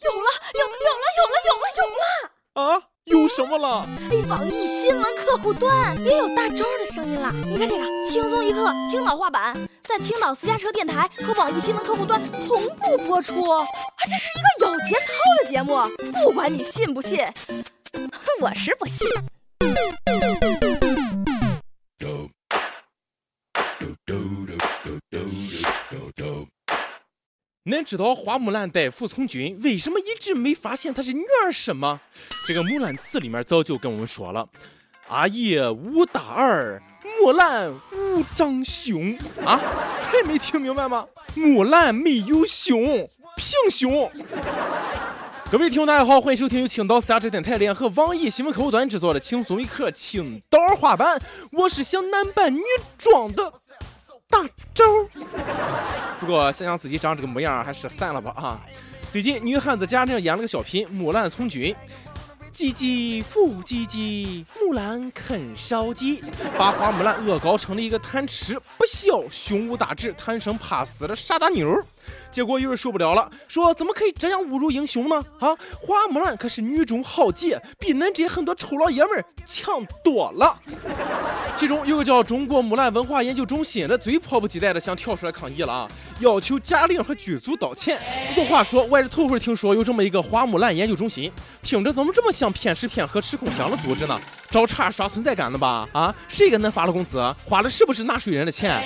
有了，有有了，有了，有了，有了！啊，有什么了？哎，网易新闻客户端也有大招的声音了。你看这个，轻松一刻，青岛话版，在青岛私家车电台和网易新闻客户端同步播出。啊，这是一个有节操的节目，不管你信不信，我是不信。恁知道花木兰代父从军为什么一直没发现她是女儿身吗？这个《木兰辞》里面早就跟我们说了：“阿爷无大儿，木兰无长兄。”啊，还没听明白吗？木兰没有兄，平兄。各位听众大家好，欢迎收听由青岛私家车电台联合网易新闻客户端制作的《轻松一刻》青岛话版，我是想男扮女装的。大招，不过想想自己长这个模样，还是散了吧啊！最近女汉子贾玲演了个小品《木兰从军》，唧唧复唧唧，木兰啃烧鸡，把花木兰恶搞成了一个贪吃不孝、胸无大志、贪生怕死的傻大妞。结果有人受不了了，说怎么可以这样侮辱英雄呢？啊，花木兰可是女中豪杰，比恁这些很多臭老爷们儿强多了。其中有个叫中国木兰文化研究中心的，最迫不及待的想跳出来抗议了啊，要求贾玲和剧组道歉。不过话说，我也是头回听说有这么一个花木兰研究中心，听着怎么这么像骗吃骗喝吃空饷的组织呢？找茬刷存在感的吧？啊，谁给恁发了工资？花的是不是纳税人的钱？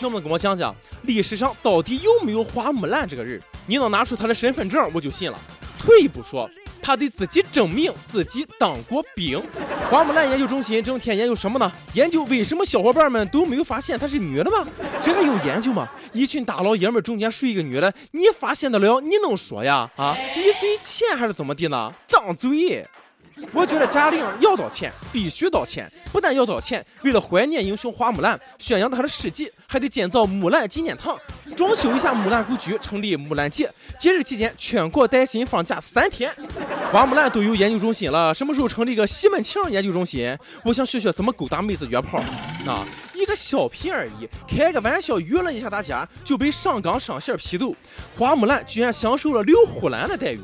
能不能跟我讲讲，历史上到底有没有花木兰这个人？你能拿出他的身份证，我就信了。退一步说，他得自己证明自己当过兵。花木兰研究中心整天研究什么呢？研究为什么小伙伴们都没有发现她是女的吗？这还有研究吗？一群大老爷们中间睡一个女的，你发现得了？你能说呀？啊，你嘴欠还是怎么的呢？张嘴！我觉得贾玲要道歉，必须道歉。不但要道歉，为了怀念英雄花木兰，宣扬她的事迹，还得建造木兰纪念堂，装修一下木兰故居，成立木兰节。节日期间，全国带薪放假三天。花木兰都有研究中心了，什么时候成立个西门庆研究中心？我想学学怎么勾搭妹子约炮。啊，个小品而已，开个玩笑娱乐一下大家，就被上纲上线批斗。花木兰居然享受了刘胡兰的待遇。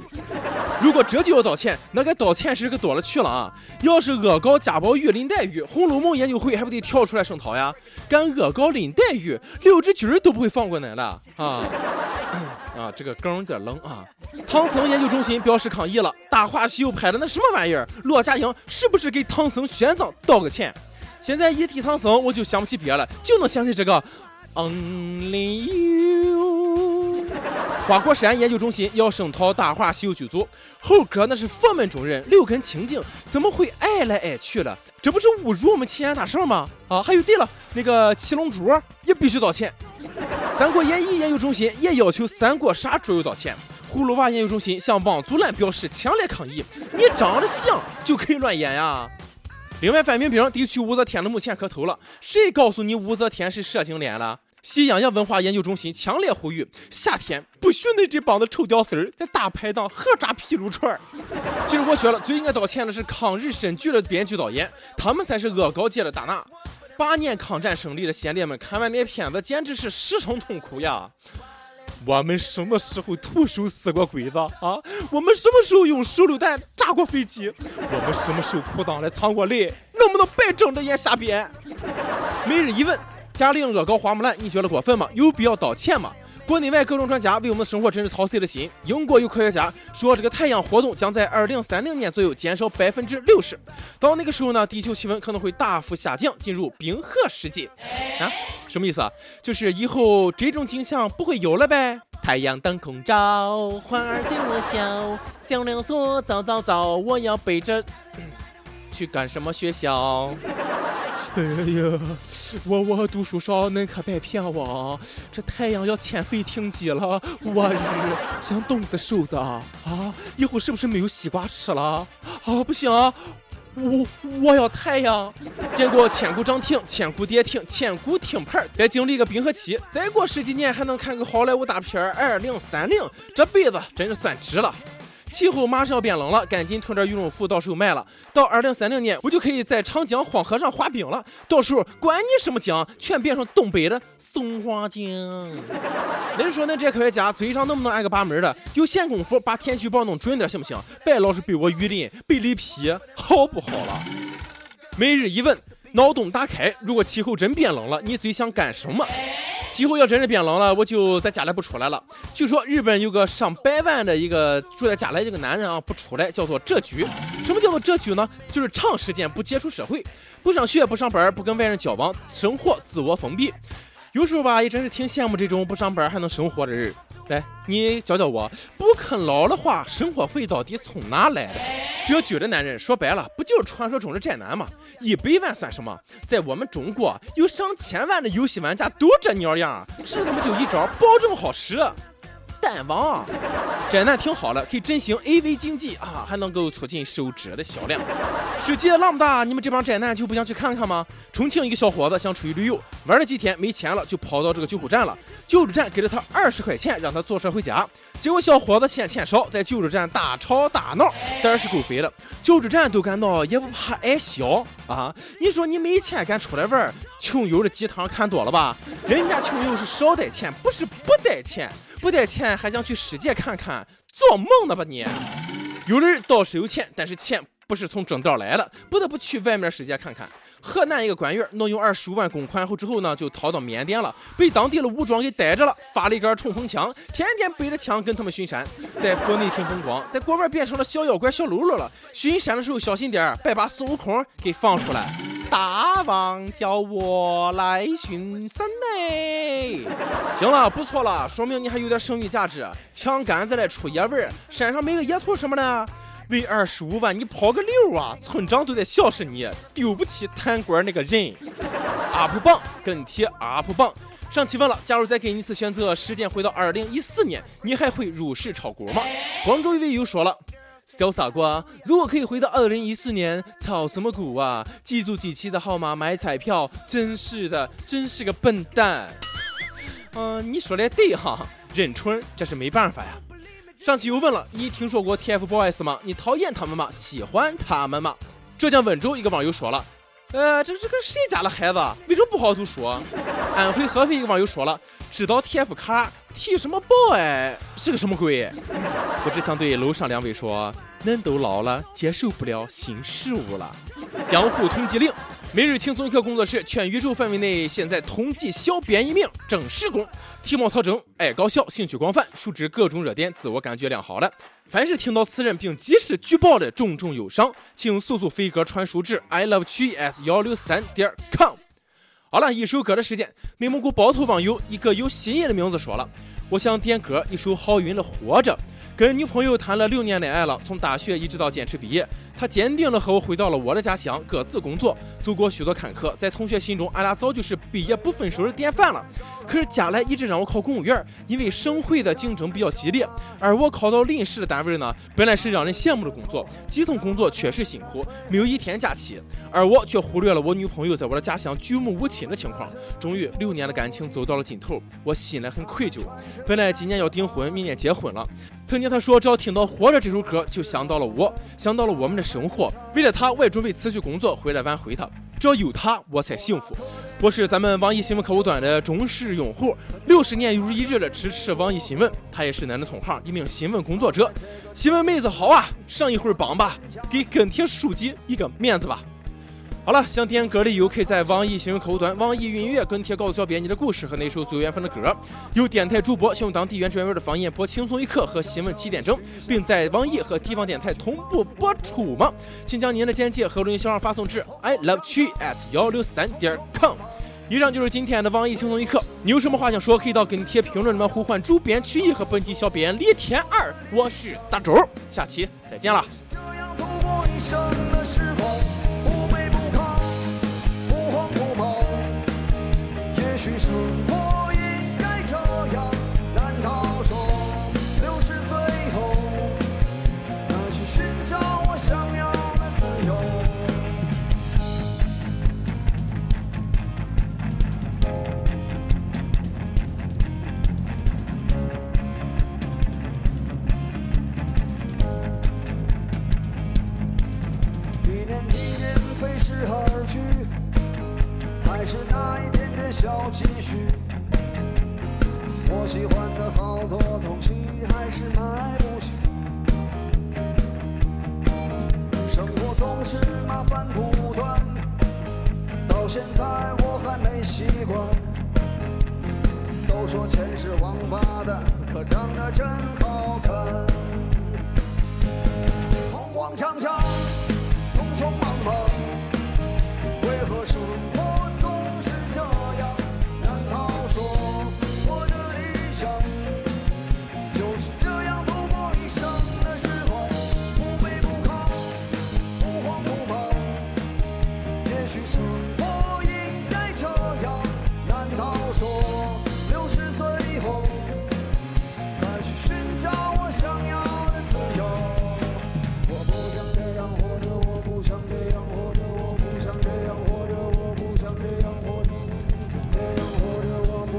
如果这就要道歉，那该道歉时可多了去了啊！要是恶搞贾宝玉、林黛玉，《红楼梦》研究会还不得跳出来声讨呀？敢恶搞林黛玉，六只军都不会放过恁了啊！啊，这个梗有点冷啊！唐僧研究中心表示抗议了，《大话西游》拍的那什么玩意儿？骆家英是不是给唐僧玄奘道个歉？现在一提唐僧，我就想不起别了，就能想起这个 Only You。花果山研究中心要声讨《大话西游》剧组，猴哥那是佛门中人，六根清净，怎么会爱来爱去了？这不是侮辱我们齐天大圣吗？啊，还有对了，那个七龙珠也必须道歉。三国演义研究中心也要求三国杀桌游道歉。葫芦娃研究中心向王祖蓝表示强烈抗议：你长得像就可以乱演呀？另外，范冰冰得去武则天的墓前磕头了。谁告诉你武则天是蛇精脸了？喜羊羊文化研究中心强烈呼吁：夏天不许你这帮子臭屌丝儿在大排档合抓皮撸串儿。其实我觉得最应该道歉的是抗日神剧的编剧导演，他们才是恶搞界的大拿。八年抗战胜利的先烈们看完那片子，简直是失声痛哭呀！我们什么时候徒手撕过鬼子啊？我们什么时候用手榴弹炸过飞机？我们什么时候裤裆里藏过雷？能不能别睁着眼瞎编？每日一问：贾玲恶搞花木兰，你觉得过分吗？有必要道歉吗？国内外各种专家为我们的生活真是操碎了心。英国有科学家说，这个太阳活动将在二零三零年左右减少百分之六十，到那个时候呢，地球气温可能会大幅下降，进入冰河世纪。啊，什么意思啊？就是以后这种景象不会有了呗？太阳当空照，花儿对我笑，小鸟说早早早，我要背着去干什么学校？哎呀，我我读书少，恁可别骗我啊。这太阳要欠费停机了，我日，想冻死瘦子啊！啊，以后是不是没有西瓜吃了？啊，不行啊，我我要太阳。见过千古涨停，千古跌停，千古停牌，再经历个冰河期，再过十几年还能看个好莱坞大片二零三零，这辈子真是算值了。气候马上要变冷了，赶紧囤点羽绒服到时候卖了。到二零三零年，我就可以在长江黄河上滑冰了。到时候管你什么江，全变成东北的松花江。恁说恁这科学家嘴上能不能挨个把门的？有闲工夫把天气预报弄准点行不行？别老是被我雨淋、被雷劈，好不好了？每日一问，脑洞打开，如果气候真变冷了，你最想干什么？气候要真是变冷了，我就在家里不出来了。据说日本有个上百万的一个住在家里这个男人啊，不出来叫做蛰居。什么叫做蛰居呢？就是长时间不接触社会，不上学、不上班、不跟外人交往，生活自我封闭。有时候吧，也真是挺羡慕这种不上班还能生活的人。来，你教教我，不啃老的话，生活费到底从哪来的？蛰居的男人说白了，不就是传说中的宅男吗？一百万算什么？在我们中国，有上千万的游戏玩家都这鸟样，是他妈就一招，保证好使。蛋王，宅男挺好的，可以振兴 AV 经济啊，还能够促进手指的销量。世界那么大，你们这帮宅男就不想去看看吗？重庆一个小伙子想出去旅游，玩了几天没钱了，就跑到这个救护站了。救助站给了他二十块钱，让他坐车回家。结果小伙子嫌钱少，在救助站大吵大闹，胆是够肥的。救助站都敢闹，也不怕挨削啊！你说你没钱敢出来玩，穷游的鸡汤看多了吧？人家穷游是少带钱，不是不带钱。不带钱还想去世界看看，做梦呢吧你！有的人倒是有钱，但是钱不是从正道来的，不得不去外面世界看看。河南一个官员挪用二十五万公款后之后呢，就逃到缅甸了，被当地的武装给逮着了，发了一杆冲锋枪，天天背着枪跟他们巡山，在国内挺风光，在国外变成了小妖怪小喽啰了。巡山的时候小心点，别把孙悟空给放出来。大王叫我来巡山嘞！行了，不错了，说明你还有点剩余价值。枪杆子来出野味儿，山上没个野兔什么的，为二十五万你跑个溜啊！村长都在笑死你，丢不起贪官那个人。UP 榜跟帖 UP 榜上期问了，假如再给你一次选择，时间回到二零一四年，你还会入市炒股吗？广州一位又说了。小傻瓜，如果可以回到二零一四年，炒什么股啊？记住几期的号码买彩票，真是的，真是个笨蛋。嗯，你说的对哈，认春这是没办法呀。上期又问了，你听说过 TFBOYS 吗？你讨厌他们吗？喜欢他们吗？浙江温州一个网友说了，呃，这这个谁家的孩子为什么不好好读书？安徽合肥一个网友说了，知道 TF 卡。提什么包哎是个什么鬼？我只想对楼上两位说，恁都老了，接受不了新事物了。江湖通缉令，每日轻松一刻工作室，全宇宙范围内现在统计小编一名，正式工，体貌特征，爱搞笑，兴趣广泛，熟知各种热点，自我感觉良好的。凡是听到此人并及时举报的重重有伤，请速速飞鸽传书至 i love 曲艺 at 幺六三点 com。好了，一首歌的时间。内蒙古包头网友一个有新意的名字说了：“我想点歌一首郝云的《活着》。”跟女朋友谈了六年恋爱了，从大学一直到坚持毕业，他坚定了和我回到了我的家乡，各自工作，走过许多坎坷。在同学心中，俺俩早就是毕业不分手的典范了。可是家来一直让我考公务员，因为省会的竞争比较激烈，而我考到临时的单位呢，本来是让人羡慕的工作，基层工作确实辛苦，没有一天假期，而我却忽略了我女朋友在我的家乡举目无亲的情况。终于，六年的感情走到了尽头，我心里很愧疚。本来今年要订婚，明年结婚了。曾经他说，只要听到《活着》这首歌，就想到了我，想到了我们的生活。为了他，我也准备辞去工作回来挽回他。只要有他，我才幸福。我是咱们网易新闻客户端的忠实用户，六十年如一日的支持网易新闻。他也是咱的同行，一名新闻工作者。新闻妹子好啊，上一会儿榜吧，给跟帖书记一个面子吧。好了，想点歌的友可以在网易新闻客户端、网易云音乐跟帖告诉小编你的故事和那首最有缘分的歌。有电台主播想用当地原汁原味的方言播《轻松一刻》和新闻七点整，并在网易和地方电台同步播出吗？请将您的简介和录音小号发送至 i love 曲 at 幺六三点 com。以上就是今天的网易轻松一刻，你有什么话想说，可以到跟帖评论里面呼唤主编曲艺和本期小编李天二。我是大周，下期再见了。去生活现在我还没习惯。都说钱是王八蛋，可长得真好看。慌慌张张，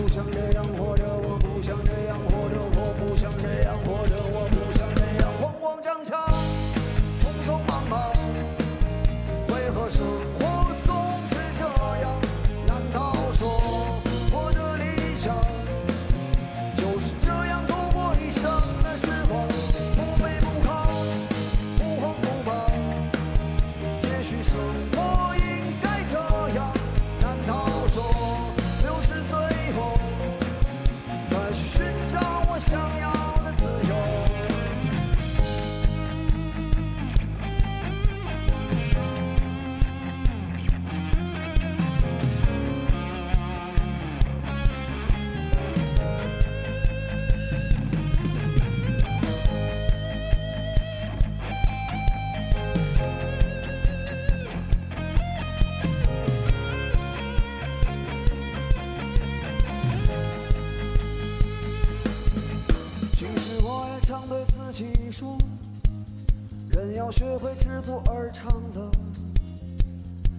不想这样活着，我不想这样活着，我不想这样活着，我不想这样，慌慌张张，匆匆忙忙。为何生活总是这样？难道说我的理想就是这样度过一生的时光？不卑不亢，不慌不忙。也许生活应该这样。学会知足而常乐。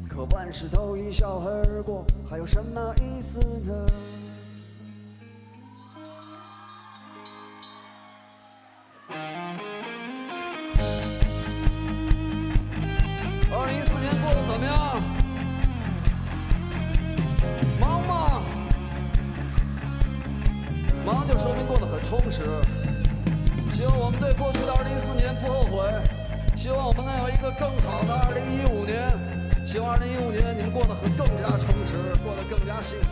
可万事都一笑而过，还有什么意思呢？二零一四年过得怎么样？忙吗？忙就说明过得很充实。希望我们对过去的2014年不后悔，希望我们能有一个更好的2015年。希望2015年你们过得很更加充实，过得更加幸福。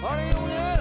2015年，